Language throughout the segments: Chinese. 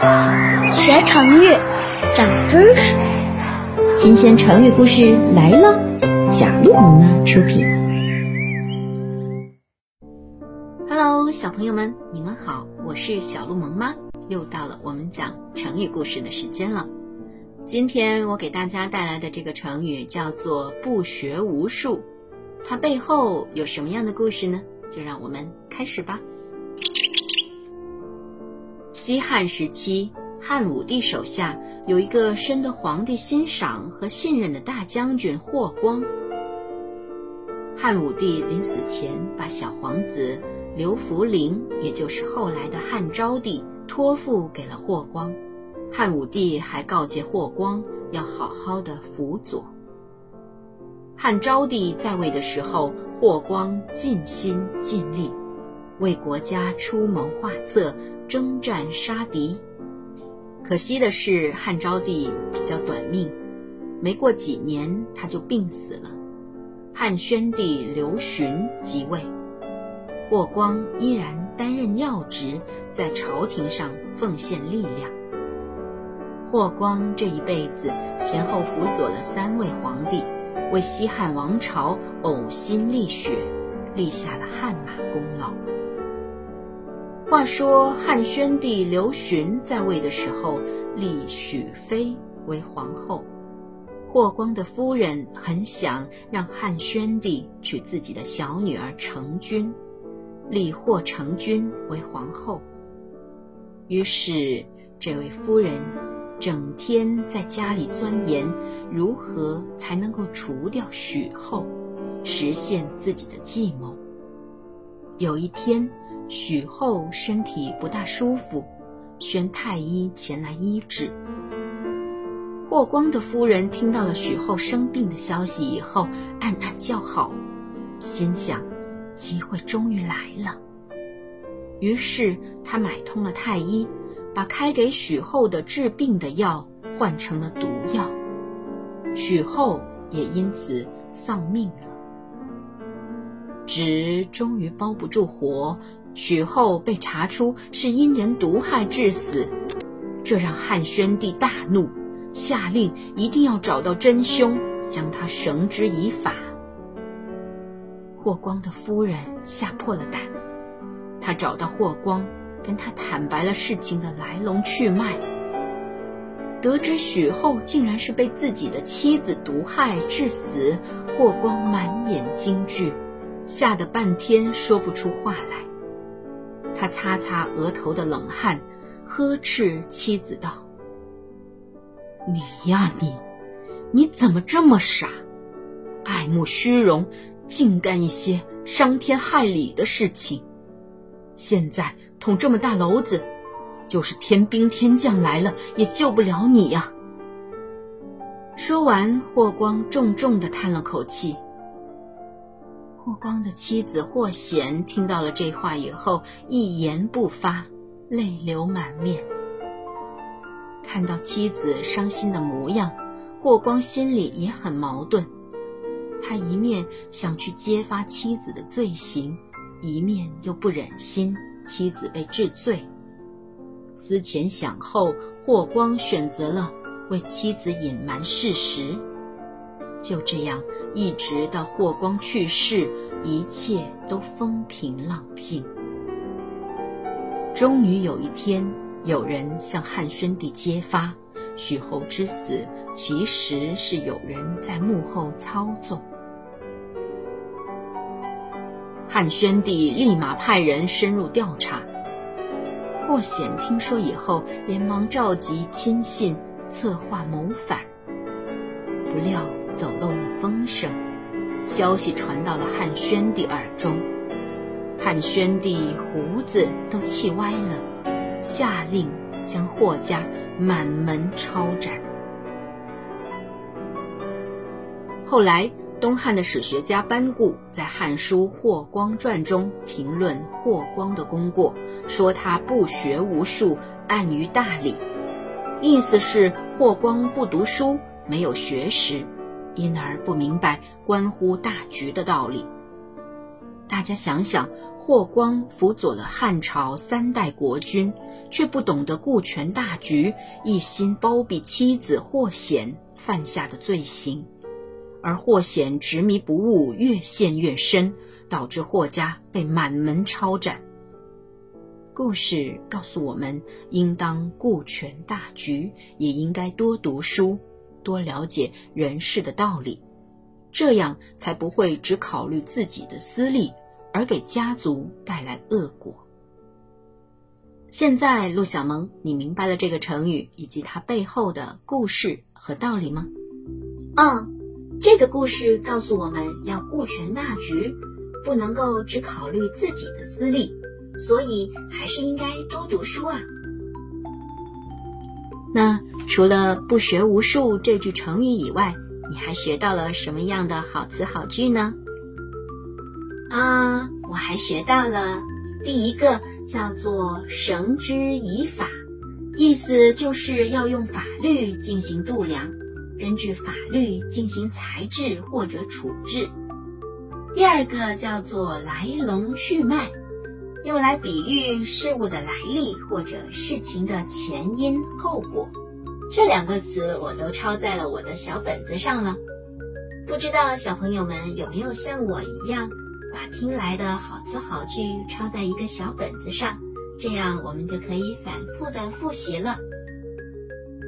学成语，长知识。新鲜成语故事来了，小鹿妈妈出品。Hello，小朋友们，你们好，我是小鹿萌妈，又到了我们讲成语故事的时间了。今天我给大家带来的这个成语叫做“不学无术”，它背后有什么样的故事呢？就让我们开始吧。西汉时期，汉武帝手下有一个深得皇帝欣赏和信任的大将军霍光。汉武帝临死前，把小皇子刘弗陵，也就是后来的汉昭帝，托付给了霍光。汉武帝还告诫霍光要好好的辅佐。汉昭帝在位的时候，霍光尽心尽力，为国家出谋划策。征战杀敌，可惜的是汉昭帝比较短命，没过几年他就病死了。汉宣帝刘询即位，霍光依然担任要职，在朝廷上奉献力量。霍光这一辈子前后辅佐了三位皇帝，为西汉王朝呕心沥血，立下了汗马功劳。话说汉宣帝刘询在位的时候，立许妃为皇后。霍光的夫人很想让汉宣帝娶自己的小女儿成君，立霍成君为皇后。于是，这位夫人整天在家里钻研如何才能够除掉许后，实现自己的计谋。有一天。许后身体不大舒服，宣太医前来医治。霍光的夫人听到了许后生病的消息以后，暗暗叫好，心想机会终于来了。于是他买通了太医，把开给许后的治病的药换成了毒药，许后也因此丧命了。纸终于包不住火。许后被查出是因人毒害致死，这让汉宣帝大怒，下令一定要找到真凶，将他绳之以法。霍光的夫人吓破了胆，她找到霍光，跟他坦白了事情的来龙去脉。得知许后竟然是被自己的妻子毒害致死，霍光满眼惊惧，吓得半天说不出话来。他擦擦额头的冷汗，呵斥妻子道：“你呀你，你怎么这么傻？爱慕虚荣，竟干一些伤天害理的事情。现在捅这么大篓子，就是天兵天将来了，也救不了你呀。”说完，霍光重重的叹了口气。霍光的妻子霍显听到了这话以后，一言不发，泪流满面。看到妻子伤心的模样，霍光心里也很矛盾。他一面想去揭发妻子的罪行，一面又不忍心妻子被治罪。思前想后，霍光选择了为妻子隐瞒事实。就这样。一直到霍光去世，一切都风平浪静。终于有一天，有人向汉宣帝揭发，许侯之死其实是有人在幕后操纵。汉宣帝立马派人深入调查。霍显听说以后，连忙召集亲信，策划谋反。不料。走漏了风声，消息传到了汉宣帝耳中，汉宣帝胡子都气歪了，下令将霍家满门抄斩。后来，东汉的史学家班固在《汉书·霍光传》中评论霍光的功过，说他不学无术，暗于大礼，意思是霍光不读书，没有学识。因而不明白关乎大局的道理。大家想想，霍光辅佐了汉朝三代国君，却不懂得顾全大局，一心包庇妻子霍显犯下的罪行，而霍显执迷不悟，越陷越深，导致霍家被满门抄斩。故事告诉我们，应当顾全大局，也应该多读书，多了解人世的道理，这样才不会只考虑自己的私利，而给家族带来恶果。现在，陆小萌，你明白了这个成语以及它背后的故事和道理吗？嗯，这个故事告诉我们要顾全大局，不能够只考虑自己的私利。所以还是应该多读书啊。那除了“不学无术”这句成语以外，你还学到了什么样的好词好句呢？啊，我还学到了第一个叫做“绳之以法”，意思就是要用法律进行度量，根据法律进行裁制或者处置。第二个叫做“来龙去脉”。用来比喻事物的来历或者事情的前因后果，这两个词我都抄在了我的小本子上了。不知道小朋友们有没有像我一样，把听来的好词好句抄在一个小本子上，这样我们就可以反复的复习了。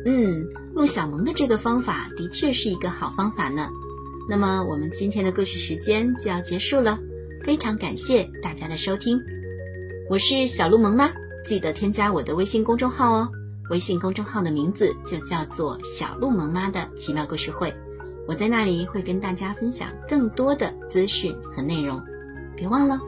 嗯，陆小萌的这个方法的确是一个好方法呢。那么我们今天的故事时间就要结束了，非常感谢大家的收听。我是小鹿萌妈，记得添加我的微信公众号哦。微信公众号的名字就叫做“小鹿萌妈的奇妙故事会”，我在那里会跟大家分享更多的资讯和内容，别忘了。